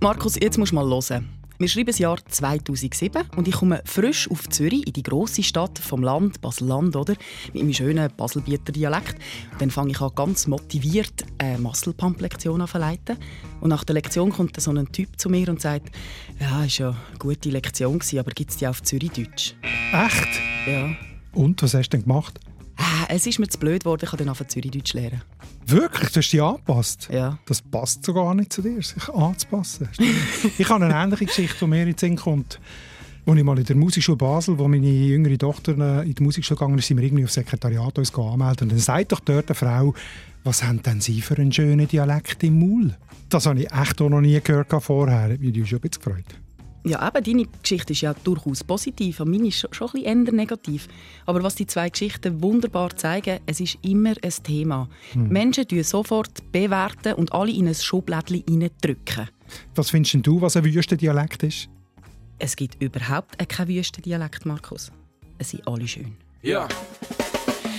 Markus, jetzt musst du mal hören. Wir schreiben das Jahr 2007 und ich komme frisch auf Zürich, in die grosse Stadt vom Land, Basel-Land, oder? Mit meinem schönen Baselbieter Dialekt. Dann fange ich an, ganz motiviert eine Muscle-Pump-Lektion an verleiten. Und nach der Lektion kommt so ein Typ zu mir und sagt, ja, war ja eine gute Lektion, aber gibt es die auf Zürich-Deutsch? Echt? Ja. Und, was hast du denn gemacht? Ah, es ist mir zu blöd geworden, ich kann dann auf Zürich-Deutsch lernen. Wirklich? Du hast dich angepasst? Ja. Das passt sogar nicht zu dir, sich anzupassen. ich habe eine ähnliche Geschichte, die mir in den Sinn kommt. Als ich mal in der Musikschule Basel, wo meine jüngere Tochter in die Musikschule gegangen ist, sind wir irgendwie aufs Sekretariat uns anmelden. Und dann sagt doch dort eine Frau, was haben denn Sie für einen schönen Dialekt im Maul? Das habe ich echt auch noch nie gehört vorher. Ich habe mich schon ein bisschen gefreut. Ja, eben, deine Geschichte ist ja durchaus positiv, und meine ist schon, ein bisschen eher negativ. Aber was die zwei Geschichten wunderbar zeigen, es ist immer ein Thema. Hm. Menschen bewerten sofort bewerten und alle in ein Schublädchen drücken. Was findest du, was ein Wüstendialekt ist? Es gibt überhaupt keinen Wüstendialekt, Markus. Es sind alle schön. Ja.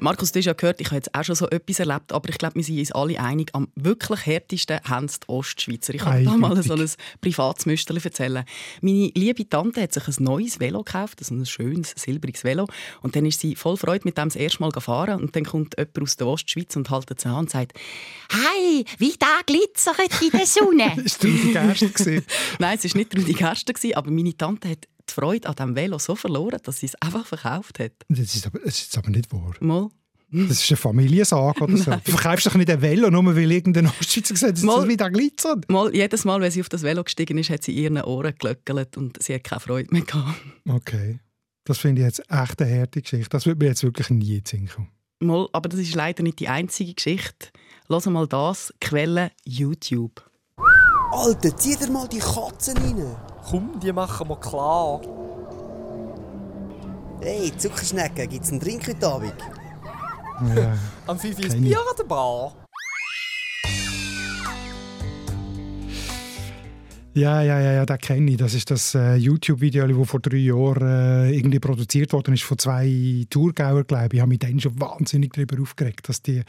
Markus, du hast ja gehört, ich habe jetzt auch schon so etwas erlebt, aber ich glaube, wir sind uns alle einig, am wirklich härtesten haben es die Ostschweizer. Ich kann da mal so ein privates Müsterchen erzählen. Meine liebe Tante hat sich ein neues Velo gekauft, also ein schönes, silbriges Velo. Und dann ist sie voll Freude mit dem das erste Mal gefahren. Und dann kommt jemand aus der Ostschweiz und hält sie an und sagt, «Hey, wie da glitzert in der Sonne!» Ist Rudi Gerster? Nein, es war nicht Rudi Gerster, aber meine Tante hat die Freude an diesem Velo so verloren, dass sie es einfach verkauft hat. Das ist aber, das ist aber nicht wahr. Mal. Das ist eine Familiensage oder so. Du verkaufst doch nicht ein Velo, nur weil irgendein Ostschweizer gesagt hat, dass es wieder glitzert. Mal, jedes Mal, wenn sie auf das Velo gestiegen ist, hat sie ihren Ohren gelöckelt und sie hat keine Freude mehr gehabt. Okay. Das finde ich jetzt echt eine harte Geschichte. Das wird mir jetzt wirklich nie in kommen. Mal, aber das ist leider nicht die einzige Geschichte. Lass mal das, Quelle YouTube. Alter, zieh dir mal die Katzen rein. Komm, die machen wir klar. Hey, Zuckerschnecken, gibt's einen Drink heute Abend? Ja. Am 5 ist Bier an der Bar. Ja, ja, ja, ja, das kenne ich. Das ist das äh, YouTube-Video, das vor drei Jahren äh, irgendwie produziert worden ist von zwei Tourgauer, glaube ich. Ich habe mich dann schon wahnsinnig darüber aufgeregt, dass die,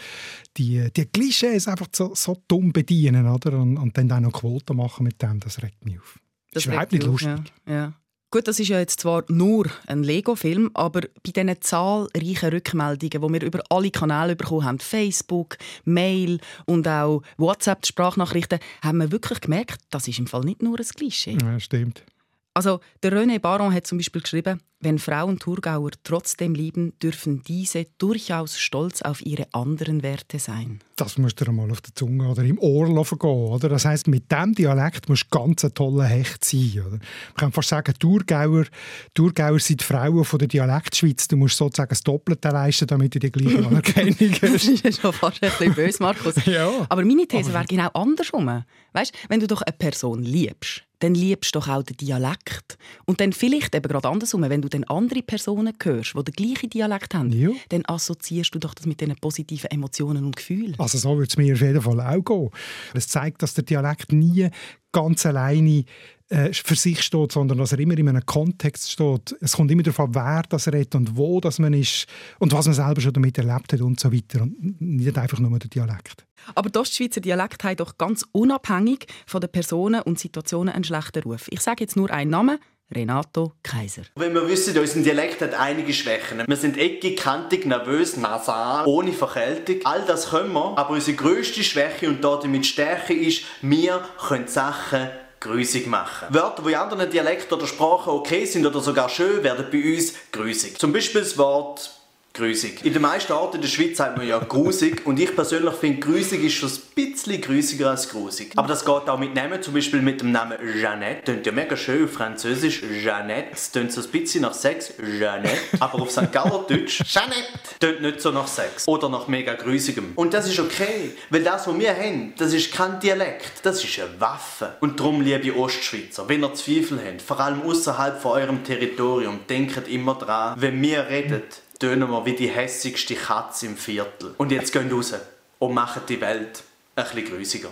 die, die Klischees einfach so, so dumm bedienen oder? Und, und dann auch noch Quoten machen mit dem. Das regt mich auf. Das, das ist überhaupt nicht lustig. Ja, ja. Gut, das ist ja jetzt zwar nur ein Lego-Film, aber bei diesen zahlreichen Rückmeldungen, die wir über alle Kanäle bekommen haben, Facebook, Mail und auch WhatsApp-Sprachnachrichten, haben wir wirklich gemerkt, das ist im Fall nicht nur ein Klischee. Ja, stimmt. Also der René Baron hat zum Beispiel geschrieben, wenn Frauen Thurgauer trotzdem lieben, dürfen diese durchaus stolz auf ihre anderen Werte sein. Das musst du mal auf der Zunge oder im Ohr gehen. Oder? Das heisst, mit diesem Dialekt musst du ganz ein toller Hecht sein. Oder? Man kann fast sagen, Thurgauer, Thurgauer sind Frauen von der Dialektschweiz. Du musst sozusagen das Doppelte leisten, damit du die gleiche Anerkennung hast. das ist ja schon fast ein bisschen böse, Markus. ja, aber meine These wäre genau andersrum. Weißt, wenn du doch eine Person liebst, dann liebst du doch auch den Dialekt. Und dann vielleicht eben gerade andersrum, wenn du dann andere Personen hörst, die den gleichen Dialekt haben, ja. dann assoziierst du doch das mit diesen positiven Emotionen und Gefühlen. Also so würde es mir auf jeden Fall auch gehen. Es zeigt, dass der Dialekt nie ganz alleine äh, für sich steht, sondern dass er immer in einem Kontext steht. Es kommt immer darauf an, wer das redet und wo das man ist und was man selber schon damit erlebt hat und so weiter. Und nicht einfach nur der Dialekt. Aber der Ostschweizer Dialekt hat doch ganz unabhängig von den Personen und Situationen einen schlechten Ruf. Ich sage jetzt nur einen Namen, Renato Kaiser. Wenn wir wissen, unser Dialekt hat einige Schwächen. Wir sind eckig, kantig, nervös, nasal, ohne Verkältung. All das können wir, aber unsere grösste Schwäche und damit Stärke ist, wir können Sachen grüßig machen. Wörter, die in anderen Dialekten oder Sprachen okay sind oder sogar schön, werden bei uns grüßig. Zum Beispiel das Wort grusig. In den meisten Orten in der Schweiz sagt man ja grusig und ich persönlich finde, grusig ist schon ein bisschen grusiger als grusig. Aber das geht auch mit Namen, zum Beispiel mit dem Namen Jeannette. Klingt ja mega schön auf Französisch. Jeannette. Es klingt so ein bisschen nach Sex. Jeannette. Aber auf St. Galler Deutsch. Jeannette. Klingt nicht so nach Sex. Oder nach mega grusigem. Und das ist okay. Weil das, was wir haben, das ist kein Dialekt. Das ist eine Waffe. Und darum, liebe Ostschweizer, wenn ihr Zweifel habt, vor allem außerhalb von eurem Territorium, denkt immer dran, wenn wir reden, tönen wir wie die hässigste Katze im Viertel. Und jetzt gehen raus und machen die Welt ein bisschen grüsiger.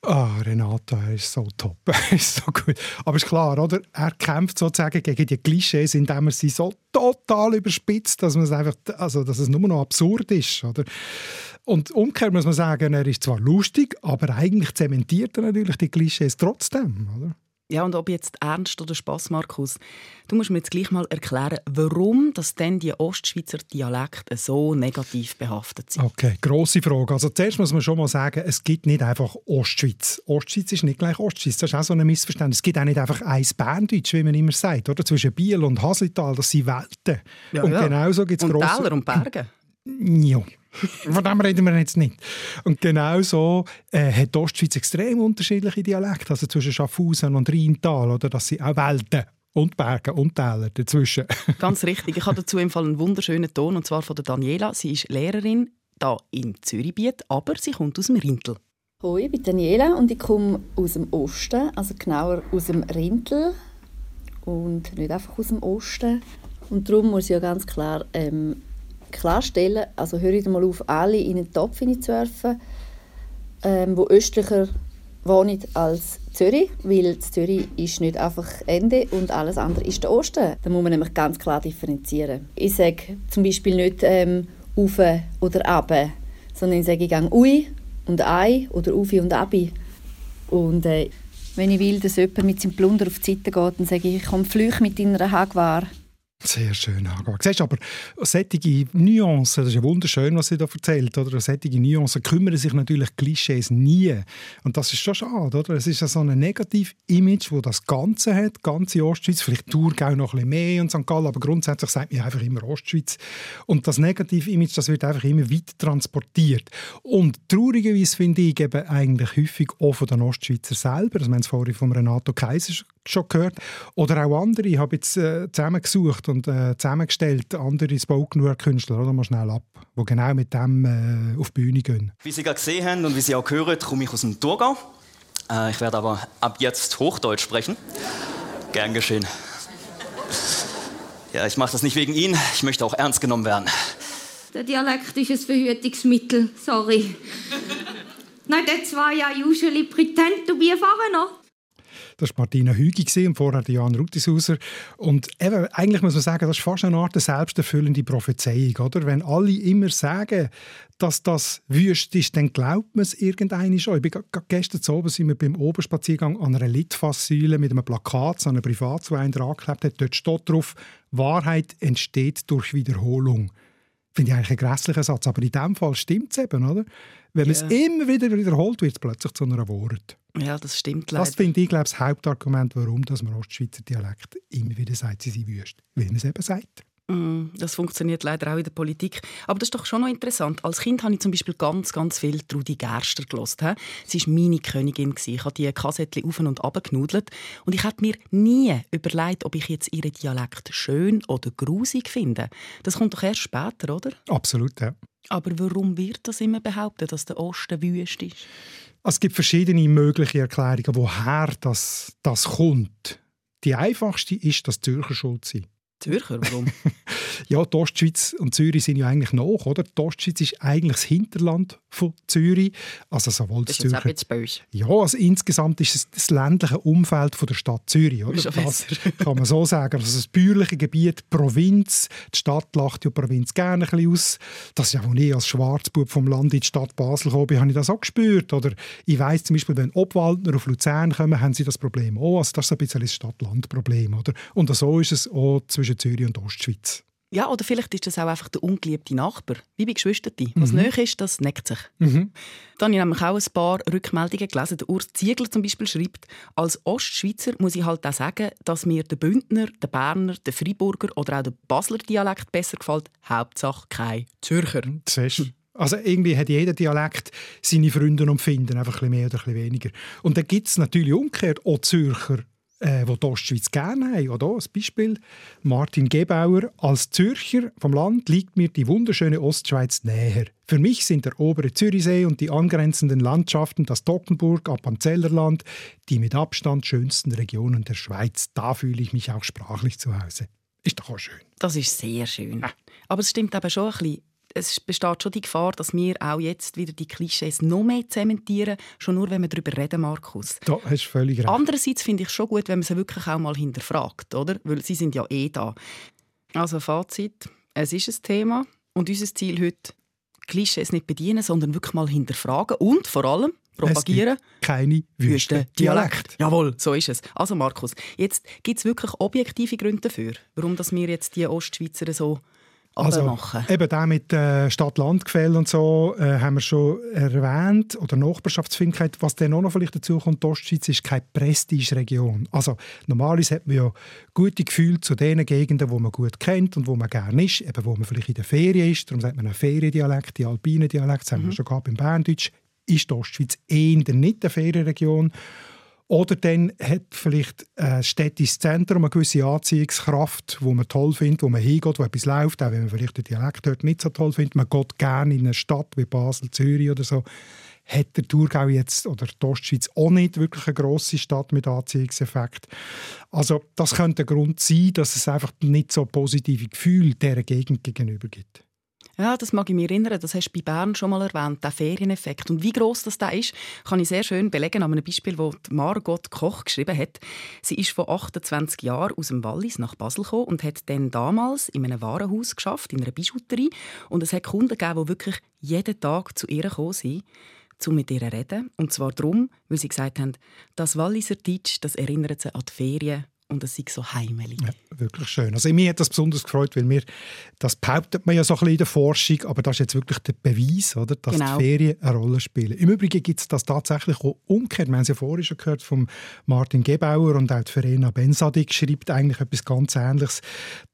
Ah, Renato, er ist so top, er ist so gut. Aber ist klar, oder? Er kämpft sozusagen gegen die Klischees, indem er sie so total überspitzt, dass man es einfach, also dass es nur noch absurd ist, oder? Und umgekehrt muss man sagen, er ist zwar lustig, aber eigentlich zementiert er natürlich die Klischees trotzdem, oder? Ja, und ob jetzt ernst oder Spaß, Markus, du musst mir jetzt gleich mal erklären, warum das denn die Ostschweizer Dialekte so negativ behaftet sind. Okay, grosse Frage. Also zuerst muss man schon mal sagen, es gibt nicht einfach Ostschweiz. Ostschweiz ist nicht gleich Ostschweiz. Das ist auch so ein Missverständnis. Es gibt auch nicht einfach ein Berndeutsch, wie man immer sagt, oder? Zwischen Biel und Haslital, das sind Welten. Ja, und ja. genauso gibt es Und grosse... Täler und Berge. Ja. Von dem reden wir jetzt nicht. Und genau so äh, hat die Ostschweiz extrem unterschiedliche Dialekte, also zwischen Schaffhausen und Rheintal, oder? Das sind auch Welten und Berge und Täler dazwischen. Ganz richtig. Ich habe dazu im Fall einen wunderschönen Ton, und zwar von der Daniela. Sie ist Lehrerin da in Zürichbiet, aber sie kommt aus dem Rintel. Hoi, ich bin Daniela und ich komme aus dem Osten, also genauer aus dem Rintel und nicht einfach aus dem Osten. Und darum muss ich ja ganz klar ähm, klarstellen, also höre ich mal auf, alle in einen Topf zu werfen, ähm, wo östlicher wohnen als Zürich, weil Zürich ist nicht einfach Ende und alles andere ist der Osten. Da muss man nämlich ganz klar differenzieren. Ich sage zum Beispiel nicht ähm, «auf» oder «ab», sondern ich sage, ich gehe «ui» und «ei» oder «ufi» und «abi». Und äh, wenn ich will, dass jemand mit seinem Plunder auf die Seite geht, dann sage ich «ich komme flüch mit deiner Hagwar». Sehr schön angehört. Siehst aber solche Nuancen, das ist ja wunderschön, was sie da erzählt, oder? Solche Nuancen kümmern sich natürlich Klischees nie. Und das ist schon schade, oder? Es ist ja so ein Negativ-Image, das das Ganze hat, ganze Ostschweiz, vielleicht Thurgau noch ein bisschen mehr und St. Gallen, aber grundsätzlich sagt man einfach immer Ostschweiz. Und das Negativ-Image, das wird einfach immer weiter transportiert. Und traurigerweise finde ich eben eigentlich häufig auch von den Ostschweizer selber, das haben wir vorhin von Renato Kaiser schon gehört, oder auch andere, ich habe jetzt äh, zusammengesucht und äh, zusammengestellt, andere Spoken-Word-Künstler, oder mal schnell ab, die genau mit dem äh, auf die Bühne gehen. Wie Sie gerade gesehen haben und wie Sie auch hören, komme ich aus dem Thurgau. Äh, ich werde aber ab jetzt Hochdeutsch sprechen. Gern geschehen. Ja, ich mache das nicht wegen Ihnen, ich möchte auch ernst genommen werden. Der Dialekt ist ein Verhütungsmittel, sorry. Nein, der zwei ja usually pretend to be a foreigner. Das war Martina Hügi und vorher Jan Rutishauser. Und eben, eigentlich muss man sagen, das ist fast eine Art selbsterfüllende Prophezeiung. Oder? Wenn alle immer sagen, dass das wüst ist, dann glaubt man es irgendeine schon. Ich bin gestern oben sind wir beim Oberspaziergang an einer Litfaßsäule mit einem Plakat, an einer Privatwein dran geklebt hat. Dort steht drauf, Wahrheit entsteht durch Wiederholung. Finde ich eigentlich ein grässlicher Satz, aber in diesem Fall stimmt es eben, oder? Wenn man es immer wieder wiederholt, wird es plötzlich zu einer Wort. Ja, das stimmt leider. Das finde ich, glaube das Hauptargument, warum dass man Ostschweizer Dialekt immer wieder sagt, sie sind wüst. Weil man es eben sagt. Mm, das funktioniert leider auch in der Politik. Aber das ist doch schon noch interessant. Als Kind habe ich zum Beispiel ganz, ganz viel Trudi Gerster gelost. Sie war meine Königin. Ich habe die Kassettchen auf und ab genudelt. Und ich hätte mir nie überlegt, ob ich jetzt ihren Dialekt schön oder grusig finde. Das kommt doch erst später, oder? Absolut, ja. Aber warum wird das immer behauptet, dass der Osten wüst ist? Es gibt verschiedene mögliche Erklärungen, woher das, das kommt. Die einfachste ist, dass die Zürcher schuld sind. Zürcher, warum? ja, die Ostschweiz und Zürich sind ja eigentlich nach, oder? Die Ostschweiz ist eigentlich das Hinterland von Zürich. Also sowohl das ist Zürcher... jetzt böse. Ja, also insgesamt ist es das ländliche Umfeld von der Stadt Zürich, oder? Das kann man so sagen. Also das bäuerliche Gebiet, Provinz. Die Stadt lacht ja Provinz gerne ein bisschen aus. Das ist ja, als ich als Schwarzbub vom Land in die Stadt Basel gekommen bin, habe ich das auch gespürt. Oder ich weiss zum Beispiel, wenn Obwaldner auf Luzern kommen, haben sie das Problem auch. Also das ist ein bisschen ein Stadt-Land-Problem, oder? Und so ist es auch zwischen Zürich und Ostschweiz. Ja, oder vielleicht ist das auch einfach der ungeliebte Nachbar, wie bei Geschwistern. Was mhm. näher ist, das neckt sich. Mhm. Dann habe ich nämlich auch ein paar Rückmeldungen gelesen. Der Urs Ziegler zum Beispiel schreibt, als Ostschweizer muss ich halt auch sagen, dass mir der Bündner, der Berner, der Freiburger oder auch der Basler Dialekt besser gefällt. Hauptsache kein Zürcher. Also irgendwie hat jeder Dialekt seine Freunde und Finden, einfach ein bisschen mehr oder ein bisschen weniger. Und dann gibt es natürlich umgekehrt auch Zürcher, äh, die die Ostschweiz gerne haben. Oder als Beispiel Martin Gebauer. Als Zürcher vom Land liegt mir die wunderschöne Ostschweiz näher. Für mich sind der obere Zürichsee und die angrenzenden Landschaften, das Toggenburg, Appenzellerland, die mit Abstand schönsten Regionen der Schweiz. Da fühle ich mich auch sprachlich zu Hause. Ist doch auch schön. Das ist sehr schön. Aber es stimmt eben schon ein bisschen es besteht schon die Gefahr, dass wir auch jetzt wieder die Klischees noch mehr zementieren, schon nur, wenn wir darüber reden, Markus. Da hast du völlig recht. Andererseits finde ich es schon gut, wenn man sie wirklich auch mal hinterfragt, oder? Weil sie sind ja eh da. Also Fazit, es ist ein Thema und unser Ziel heute, Klischees nicht bedienen, sondern wirklich mal hinterfragen und vor allem propagieren. keine wüsten Dialekt. Jawohl, so ist es. Also Markus, jetzt gibt es wirklich objektive Gründe dafür, warum dass wir jetzt die Ostschweizer so also, machen. Eben der mit äh, Stadt-Land-Gefälle und so äh, haben wir schon erwähnt. Oder Nachbarschaftsfindlichkeit. Was dann auch noch vielleicht dazu kommt, die Ostschweiz ist keine Prestige-Region. Also normalerweise hat man ja gute Gefühle zu den Gegenden, wo man gut kennt und wo man gerne ist, eben wo man vielleicht in der Ferien ist. Darum sagt man einen Feriendialekt, die alpinen Dialekt, das haben wir mhm. schon gehabt im Berndeutsch. Ist die Ostschweiz eher nicht eine Ferienregion. Oder dann hat vielleicht ein städtisches Zentrum eine gewisse Anziehungskraft, wo man toll findet, wo man hingeht, wo etwas läuft, auch wenn man vielleicht den Dialekt dort nicht so toll findet. Man geht gerne in eine Stadt wie Basel, Zürich oder so. Hat der Thurgau jetzt oder die Ostschweiz auch nicht wirklich eine grosse Stadt mit Anziehungseffekt. Also das könnte der Grund sein, dass es einfach nicht so positive Gefühle dieser Gegend gegenüber gibt. Ja, das mag ich mich erinnern. Das hast du bei Bern schon mal erwähnt, der Ferieneffekt. Und wie groß das da ist, kann ich sehr schön belegen an einem Beispiel, das Margot Koch geschrieben hat. Sie ist vor 28 Jahren aus dem Wallis nach Basel gekommen und hat dann damals in einem Warenhaus geschafft, in einer Bijouterie. Und es hat Kunden gegeben, die wirklich jeden Tag zu ihr gekommen sind um mit ihr zu reden. Und zwar darum, weil sie gesagt haben, das Walliser Deutsch, das erinnert sie an die Ferien und es ist so heimelig. Ja, wirklich schön. Also mir hat das besonders gefreut, weil mir, das behauptet man ja so ein bisschen in der Forschung, aber das ist jetzt wirklich der Beweis, oder, dass genau. die Ferien eine Rolle spielen. Im Übrigen gibt es das tatsächlich auch umgekehrt. Wir haben es ja vorhin schon gehört von Martin Gebauer und auch die Verena Bensadik schreibt eigentlich etwas ganz Ähnliches.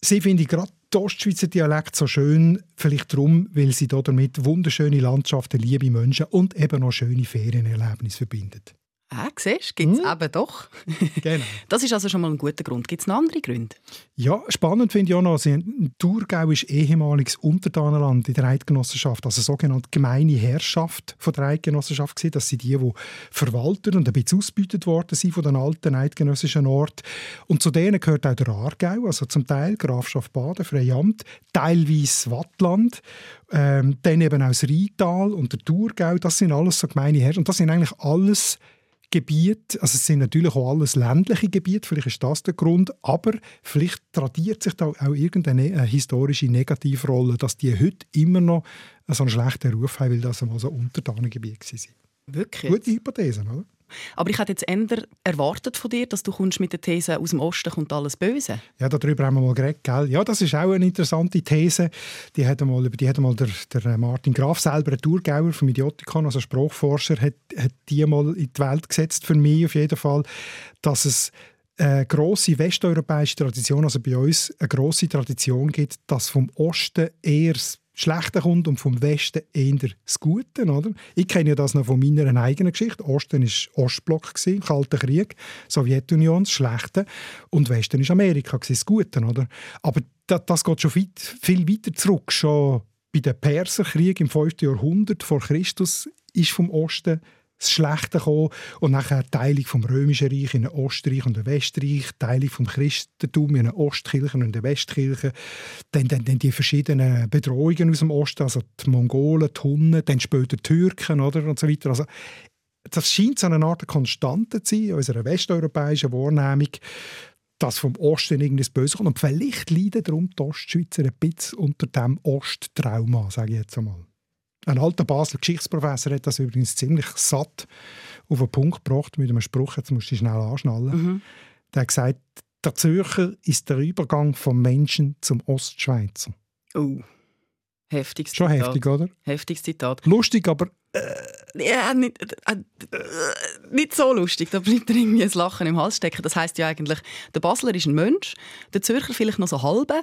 Sie finde ich gerade die Ostschweizer Dialekt so schön, vielleicht darum, weil sie damit wunderschöne Landschaften, liebe Menschen und eben noch schöne Ferienerlebnisse verbindet. Ah, siehst du, gibt es hm? eben doch. genau. Das ist also schon mal ein guter Grund. Gibt es noch andere Gründe? Ja, spannend finde ich auch noch, Thurgau ist ehemaliges Untertanenland in der Eidgenossenschaft, also sogenannte gemeine Herrschaft von der Eidgenossenschaft gewesen. Das sind die, die verwaltet und ein bisschen ausgebeutet worden sind von den alten eidgenössischen Orten. Und zu denen gehört auch der Aargau, also zum Teil Grafschaft Baden, Freiamt, teilweise Wattland, ähm, dann eben auch das Rheintal und der Thurgau. Das sind alles so gemeine Herrschaft. Und das sind eigentlich alles Gebiet, also es sind natürlich auch alles ländliche Gebiete, vielleicht ist das der Grund, aber vielleicht tradiert sich da auch irgendeine ne-, historische Negativrolle, dass die heute immer noch so einen schlechten Ruf haben, weil das einmal so Untertanengebiet waren. Wirklich? Gute Hypothese, oder? Aber ich hätte jetzt eher erwartet von dir, dass du kommst mit der These, aus dem Osten kommt alles Böse. Ja, darüber haben wir mal geredet. Gell? Ja, das ist auch eine interessante These. Die hat mal, die hat mal der, der Martin Graf selber, ein Thurgauer vom Idiotikon, also Sprachforscher, hat, hat die mal in die Welt gesetzt, für mich auf jeden Fall, dass es eine grosse westeuropäische Tradition, also bei uns eine grosse Tradition gibt, dass vom Osten eher Schlechte kommt und vom Westen eher das Gute. Oder? Ich kenne ja das noch von meiner eigenen Geschichte. Osten war Ostblock, gewesen, Kalter Krieg, Sowjetunion, das Schlechte. Und Westen war Amerika, das Gute. Oder? Aber das, das geht schon weit, viel weiter zurück. Schon bei den Perserkrieg im 5. Jahrhundert vor Christus ist vom Osten das Schlechte gekommen und nachher Teilung vom Römischen Reich in ein Ostreich und ein Westreich, Teilung vom Christentum in eine Ostkirche und eine Westkirche, dann, dann, dann die verschiedenen Bedrohungen aus dem Osten, also die Mongolen, die Hunnen, dann später die Türken oder, und so weiter. Also, das scheint so eine Art Konstante zu sein in unserer westeuropäischen Wahrnehmung, dass vom Osten irgendwas Böses kommt. Und vielleicht leiden darum die Ostschweizer ein bisschen unter dem Osttrauma, sage ich jetzt einmal. Ein alter Basler Geschichtsprofessor hat das übrigens ziemlich satt auf den Punkt gebracht mit einem Spruch, jetzt musst du schnell anschnallen. Mhm. Der hat gesagt, Der Zürcher ist der Übergang vom Menschen zum Ostschweizer. Oh, heftiges Schon Zitat. heftig, oder? Heftiges Zitat. Lustig, aber Ja, nicht, äh, äh, nicht so lustig. Da bleibt irgendwie ein Lachen im Hals stecken. Das heißt ja eigentlich, der Basler ist ein Mensch, der Zürcher vielleicht noch so halbe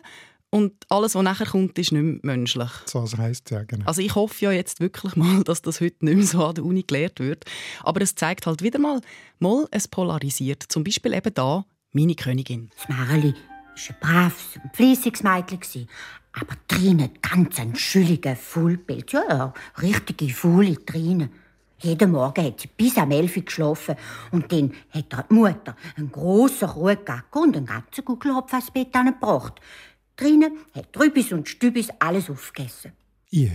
und alles, was nachher kommt, ist nicht mehr menschlich. so was heisst ja, genau. Also ich hoffe ja jetzt wirklich mal, dass das heute nicht mehr so an der Uni gelehrt wird. Aber es zeigt halt wieder mal, mal es polarisiert. Zum Beispiel eben da meine Königin. Das Märeli war ein braves und fleissiges Mädchen. Aber Trine ganz ein schülliger Fullbild. Ja, ja, richtige faule Trine. Jeden Morgen hat sie bis am 11 Uhr geschlafen. Und dann hat die Mutter einen grossen Ruhegackel und einen ganzen Gugelhopf ans Bett gebracht. Trine hat Trübis und Stübis alles aufgegessen. Yeah.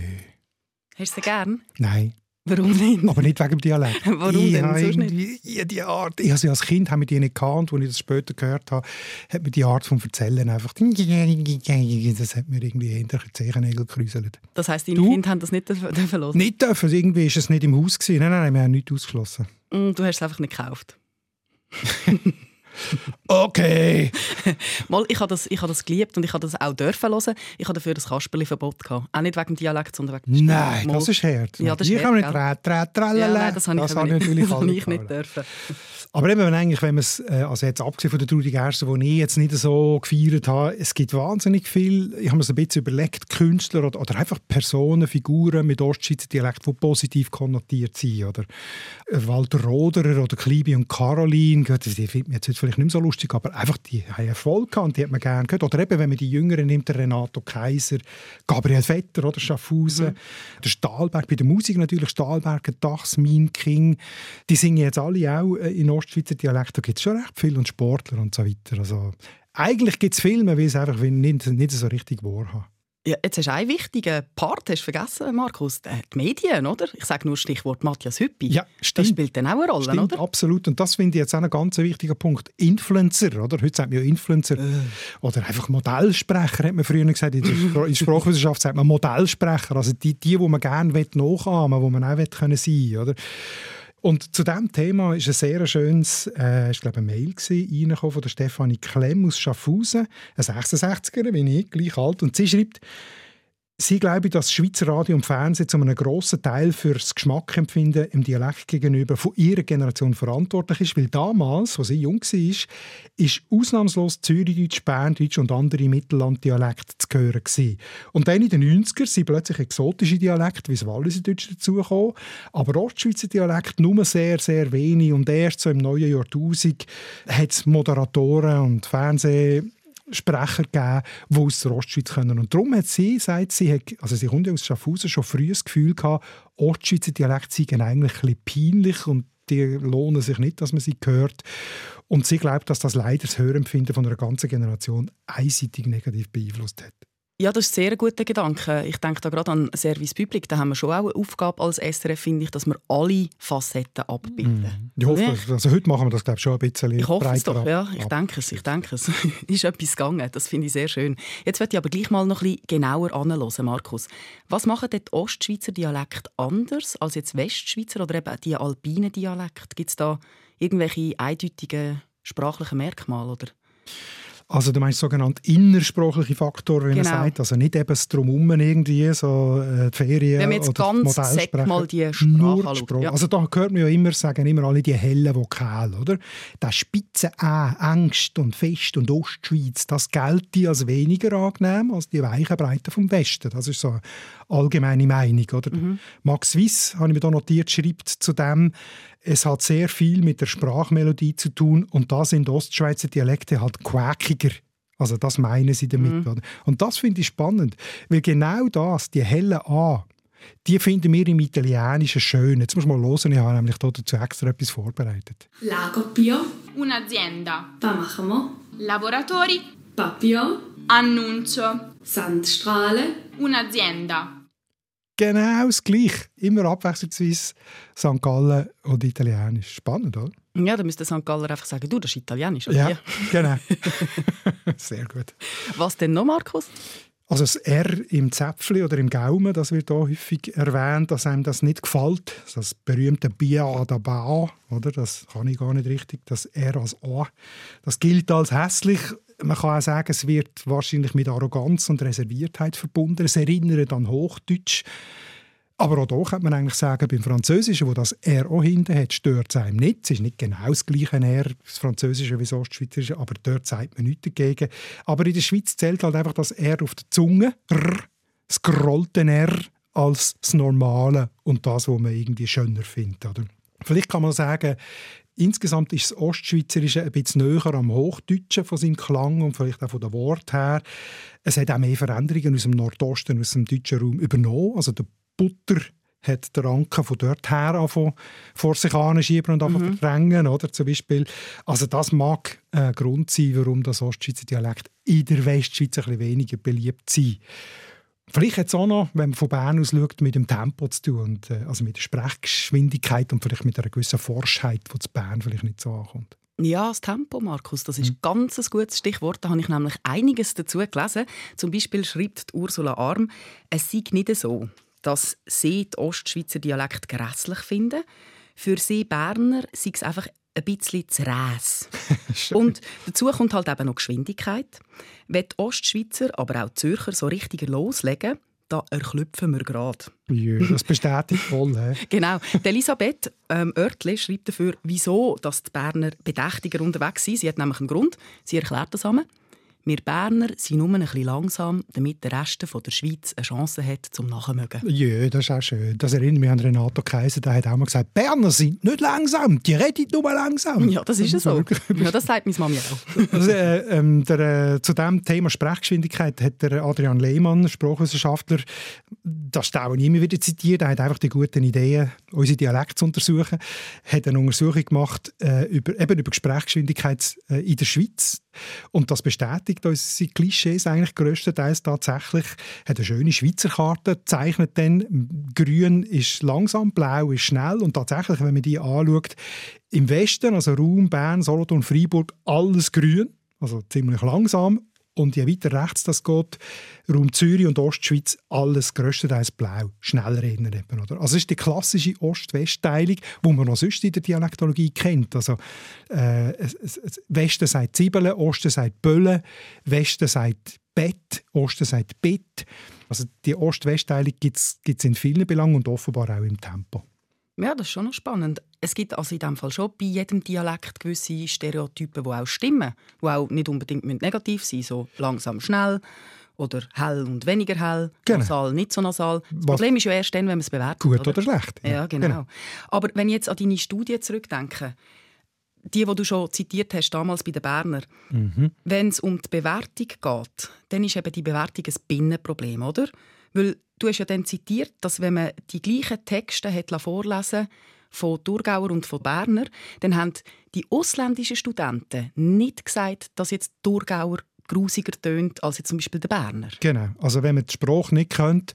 Hast du sie gern? Nein. Warum nicht? Aber nicht wegen dem Dialekt. Warum ich denn habe sonst irgendwie- Ich, die Art, ich habe sie als Kind haben wir die nicht gekannt, als ich das später gehört habe, hat mir die Art vom Erzählen einfach das hat mir irgendwie hinter die Zehennägel gekräuselt. Das heisst, deine Du? Kinder haben das nicht dürfen hören? Nicht dürfen, also irgendwie ist es nicht im Haus gewesen. Nein, nein, nein, wir haben nichts ausgeschlossen. Mm, Du hast es einfach nicht gekauft. Okay. Mal, ich habe das, ich habe das geliebt und ich habe das auch dürfen hören. Ich habe dafür das Kasperli-Verbot gehabt. Auch nicht wegen dem Dialekt, sondern wegen Stimme. Nein, Mal. das ist hart. Ja, das ist ich kann nicht hart, tra, tra, Ja, nein, das habe ich, das habe ich nicht, natürlich das ich nicht dürfen. Aber eben, wenn eigentlich, wenn man es, äh, also jetzt abgesehen von der Trudi Gerster, die ich jetzt nicht so gefeiert habe, es gibt wahnsinnig viel, ich habe mir so ein bisschen überlegt, Künstler oder, oder einfach Personen, Figuren mit Ostschweizer Dialekt, die positiv konnotiert sind. Oder Walter Roderer oder Klibi und Caroline, gut, die findet man jetzt heute vielleicht nicht mehr so lustig, aber einfach, die haben Erfolg gehabt und die hat man gerne gehört. Oder eben, wenn man die Jüngeren nimmt, der Renato Kaiser, Gabriel Vetter oder Schaffhausen, der Stahlberg, bei der Musik natürlich Stahlberg, Dachs, Min King, die singen jetzt alle auch äh, in Ostschweizer Dialekt, da gibt es schon recht viel und Sportler und so weiter. Also, eigentlich gibt es Filme, weil es einfach nicht, nicht so richtig wahrhaben. Ja, jetzt hast du einen wichtigen Part hast vergessen, Markus. Äh, Die Medien, oder? Ich sage nur Stichwort Matthias Hüppi. Ja, Das stimmt. spielt dann auch eine Rolle, Stimmt, oder? absolut. Und das finde ich jetzt auch ein ganz wichtiger Punkt. Influencer, oder? Heute sagt man ja Influencer. Äh. Oder einfach Modellsprecher, hat man früher gesagt. In der, in Sprachwissenschaft sagt man Modellsprecher. Also die, die, die man gerne nachahmen will, die man auch will können sein oder? Und zu diesem Thema ist ein sehr schönes, äh, ich glaube, ein Mail gewesen, von der Stefanie Klemm aus Schaffhausen, eine 66er, wie ich, gleich alt. Und sie schreibt, Sie glaube, dass Schweizer Radio und Fernsehen zu einem grossen Teil für das Geschmackempfinden im Dialekt gegenüber von ihrer Generation verantwortlich ist, weil damals, als sie jung war, ist ausnahmslos Zürichdeutsch, Berndeutsch und andere Mittellanddialekte zu hören gewesen. Und dann in den 90er sind plötzlich exotische Dialekte wie das Walliserdeutsch dazugekommen, aber Ostschweizer Dialekt nur sehr, sehr wenig und erst so im neuen Jahrtausend hat es Moderatoren und Fernseh Sprecher gegeben, die aus der Ostschweiz können. Und darum hat sie, sagt sie, hat, also sie kommt ja aus Schaffhausen, schon früh das Gefühl gehabt, Ostschweizer Dialekte seien eigentlich ein bisschen peinlich und die lohnen sich nicht, dass man sie hört. Und sie glaubt, dass das leider das Hörempfinden von einer ganzen Generation einseitig negativ beeinflusst hat. Ja, das ist ein sehr guter Gedanke. Ich denke da gerade an Service Public. Da haben wir schon auch eine Aufgabe als SRF, finde ich, dass wir alle Facetten abbilden. Ich hoffe, Ja. also heute machen wir das glaube ich, schon ein bisschen Ich hoffe es doch, ja. ab- Ich ab. denke es, ich denke es. ist etwas gegangen. Das finde ich sehr schön. Jetzt möchte ich aber gleich mal noch ein bisschen genauer anhören, Markus. Was machen denn die Ostschweizer Dialekte anders als jetzt Westschweizer oder eben die alpinen Dialekte? Gibt es da irgendwelche eindeutigen sprachlichen Merkmale? Oder? Also du meinst sogenannte innersprachliche Faktoren, wie Genau. man sagt. Also nicht eben das Drumherum irgendwie, so äh, die Ferien Wenn jetzt oder ganz sec mal die Sprache Nur die Sprache. ja. Also da hört man ja immer, sagen immer alle die hellen Vokale, oder? Das spitze A, Angst und Fest und Ostschweiz, das gilt als weniger angenehm als die weichen Breiten vom Westen. Das ist so eine allgemeine Meinung, oder? Mhm. Max Wiss, habe ich mir da notiert, schreibt zu dem, es hat sehr viel mit der Sprachmelodie zu tun und da sind Ostschweizer Dialekte halt quäkiger. Also das meinen sie damit. Mhm. Und das finde ich spannend, weil genau das, die helle A, die finden wir im Italienischen schön. Jetzt muss man mal hören, ich habe nämlich da dazu extra etwas vorbereitet. Lagoppio. Un'azienda. Was machen wir? Lavoratori. Papillon. Annuncio. Sandstrahlen. Un'azienda. Genau das Gleiche. Immer abwechslungsweise St. Gallen und Italienisch. Spannend, oder? Ja, dann müsste St. Galler einfach sagen, du, das ist Italienisch. oder Ja, genau. Sehr gut. Was denn noch, Markus? Also das R im Zäpfli oder im Gaumen, das wird auch häufig erwähnt, dass einem das nicht gefällt. Das berühmte Bia da oder? Das kann ich gar nicht richtig. Das R als A. Das gilt als hässlich. Man kann auch sagen, es wird wahrscheinlich mit Arroganz und Reserviertheit verbunden. Es erinnert an Hochdeutsch. Aber auch hier könnte man eigentlich sagen, beim Französischen, wo das R auch hinten hat, stört es einem nicht. Es ist nicht genau das gleiche R, das Französische wie das Ostschweizerische, aber dort sagt man nichts dagegen. Aber in der Schweiz zählt halt einfach das R auf der Zunge, R, das gerollte R, als das Normale und das, was man irgendwie schöner findet. Oder? Vielleicht kann man sagen, Insgesamt ist das Ostschweizerische ein bisschen näher am Hochdeutschen von seinem Klang und vielleicht auch von den Wort her. Es hat auch mehr Veränderungen aus dem Nordosten, aus dem deutschen Raum übernommen. Also der Butter hat der Anke von dort her vor sich anschieben und mhm. verdrängen, oder zum Beispiel. Also das mag ein Grund sein, warum das Ostschweizer Dialekt in der Westschweiz ein bisschen weniger beliebt sein. Vielleicht hat es auch noch, wenn man von Bern aus schaut, mit dem Tempo zu tun, und, äh, also mit der Sprechgeschwindigkeit und vielleicht mit einer gewissen Forschheit, die zu Bern vielleicht nicht so ankommt. Ja, das Tempo, Markus, das ist mhm. ganz ein gutes Stichwort. Da habe ich nämlich einiges dazu gelesen. Zum Beispiel schreibt Ursula Arm, es sei nicht so, dass sie den Ostschweizer Dialekt grässlich finden. Für sie Berner sei es einfach ein bisschen zu räs. und dazu kommt halt eben noch Geschwindigkeit. Wenn die Ostschweizer, aber auch die Zürcher so richtig loslegen, da erklüpfen wir gerade. Ja, das bestätigt voll. genau. Die Elisabeth ähm, Oertli schreibt dafür, wieso dass die Berner bedächtiger unterwegs sind. Sie hat nämlich einen Grund. Sie erklärt das einmal. Wir Berner sind nur ein bisschen langsam, damit der Rest der Schweiz eine Chance hat, zum Nachmögen. Ja, das ist auch schön. Das erinnert mich an Renato Kaiser, der hat auch mal gesagt, Berner sind nicht langsam, die reden nur langsam. Ja, das ist so. ja, das sagt meine Mami auch. also, äh, ähm, der, äh, zu dem Thema Sprechgeschwindigkeit hat der Adrian Lehmann, Sprachwissenschaftler, das ist auch immer wieder zitiert, er hat einfach die guten Ideen, unsere Dialekte zu untersuchen, hat eine Untersuchung gemacht äh, über, eben über Gesprächsgeschwindigkeit äh, in der Schweiz und das bestätigt unsere Klischees eigentlich größtenteils tatsächlich. Hat eine schöne Schweizer Karte, zeichnet dann, grün ist langsam, blau ist schnell. Und tatsächlich, wenn man die anschaut, im Westen, also Raum, Bern, Solothurn, Freiburg, alles grün, also ziemlich langsam. Und je weiter rechts das geht, Raum Zürich und Ostschweiz, alles grösstenteils blau, schneller eben. Oder? Also es ist die klassische Ost-West-Teilung, die man noch sonst in der Dialektologie kennt. Also äh, Westen sagt Zwiebeln, Osten sagt Böllen, Westen sagt Bett, Osten sagt Bett. Also die Ost-West-Teilung gibt es in vielen Belangen und offenbar auch im Tempo. Ja, das ist schon noch spannend. Es gibt also in dem Fall schon bei jedem Dialekt gewisse Stereotypen, die auch stimmen, die auch nicht unbedingt negativ sein müssen, so langsam, schnell oder hell und weniger hell, genau. nasal, nicht so nasal. Das Was? Problem ist ja erst dann, wenn man es bewertet. Gut oder, oder schlecht. Ja, ja genau. genau. Aber wenn ich jetzt an deine Studie zurückdenke, die, die du schon zitiert hast, damals bei den Berner, mhm. wenn es um die Bewertung geht, dann ist eben die Bewertung ein Binnenproblem, oder? Weil du hast ja dann zitiert, dass wenn man die gleichen Texte hat vorlesen von Thurgauer und von Berner, dann haben die ausländischen Studenten nicht gesagt, dass jetzt Thurgauer grusiger tönt als jetzt zum Beispiel der Berner. Genau. Also wenn man die Sprache nicht kennt,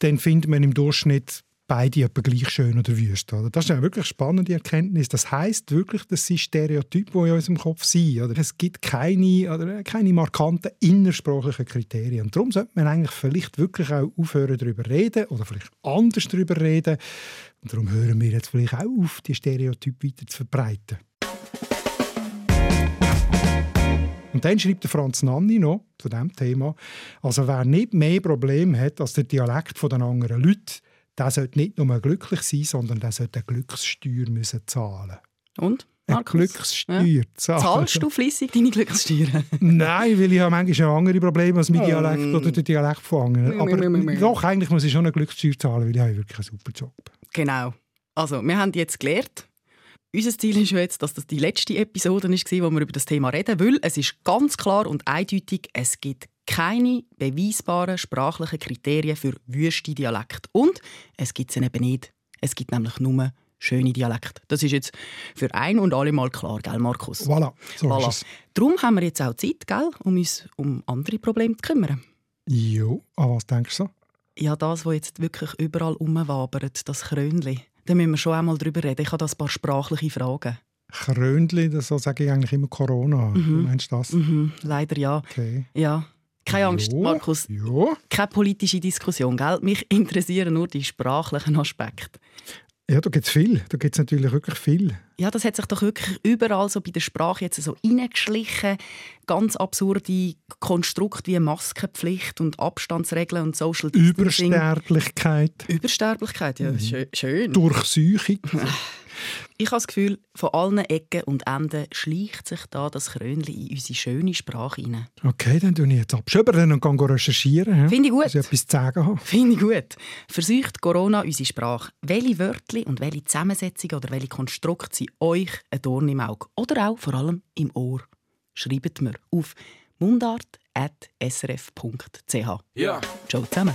dann findet man im Durchschnitt beide etwa gleich schön oder wüst. Oder? Das ist eine wirklich spannende Erkenntnis. Das heißt wirklich, dass sie Stereotype, die in unserem Kopf sind. Oder? Es gibt keine, oder keine markanten innersprachlichen Kriterien. Und darum sollte man eigentlich vielleicht wirklich auch aufhören, darüber reden oder vielleicht anders darüber reden. Und darum hören wir jetzt vielleicht auch auf, die Stereotype weiter zu verbreiten. Und dann schreibt der Franz Nanni noch zu diesem Thema, also wer nicht mehr Probleme hat als der Dialekt den anderen Leuten, der sollte nicht nur glücklich sein, sondern der sollte eine Glückssteuer müssen zahlen Und? Markus? Eine Glückssteuer ja. zahlen. Zahlst du fleissig deine Glückssteuer? Nein, weil ich habe manchmal andere Probleme als mein Dialekt oder der Dialekt von anderen. Aber doch, eigentlich muss ich schon eine Glückssteuer zahlen, weil ich habe wirklich einen super Job. Genau. Also, wir haben jetzt gelernt, unser Ziel ist jetzt, dass das die letzte Episode war, wo wir über das Thema reden, weil es ist ganz klar und eindeutig, es gibt keine beweisbaren sprachlichen Kriterien für wüste Dialekt. Und es gibt sie eben nicht. Es gibt nämlich nur schöne Dialekte. Das ist jetzt für ein und alle Mal klar, gell, Markus? Voilà, so voilà. ist es. Darum haben wir jetzt auch Zeit, gell, um uns um andere Probleme zu kümmern. Jo, an was denkst du? Ja, das, was jetzt wirklich überall umwabert, das Krönli. Da müssen wir schon einmal drüber reden. Ich habe da ein paar sprachliche Fragen. Krönli, das sage ich eigentlich immer Corona. Mhm. Meinst du das? Mhm. Leider ja. Okay. Ja. Keine Angst, Ja, Markus. Ja. Keine politische Diskussion, gell? Mich interessieren nur die sprachlichen Aspekte. Ja, da gibt es viel. Da gibt es natürlich wirklich viel. Ja, das hat sich doch wirklich überall so bei der Sprache jetzt so reingeschlichen. Ganz absurde Konstrukte wie Maskenpflicht und Abstandsregeln und Social Distancing. Übersterblichkeit, Übersterblichkeit, ja, schö- schön. Durchsäuchung. Ich habe das Gefühl, von allen Ecken und Enden schleicht sich da das Krönchen in unsere schöne Sprache hinein. Okay, dann tue ich jetzt abschöbern und gehe recherchieren. Finde ich gut. Dass ich etwas zu sagen habe. Finde ich gut. Versucht Corona unsere Sprache. Welche Wörter und welche Zusammensetzungen oder welche Konstrukte sind euch ein Dorn im Auge? Oder auch vor allem im Ohr? Schreibt mir auf mundart.srf.ch. Ja. Ciao zusammen.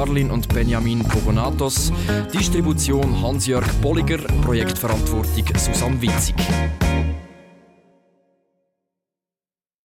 Garlin und Benjamin Pogonatos, Distribution Hans-Jörg Bolliger, Projektverantwortung Susanne Witzig.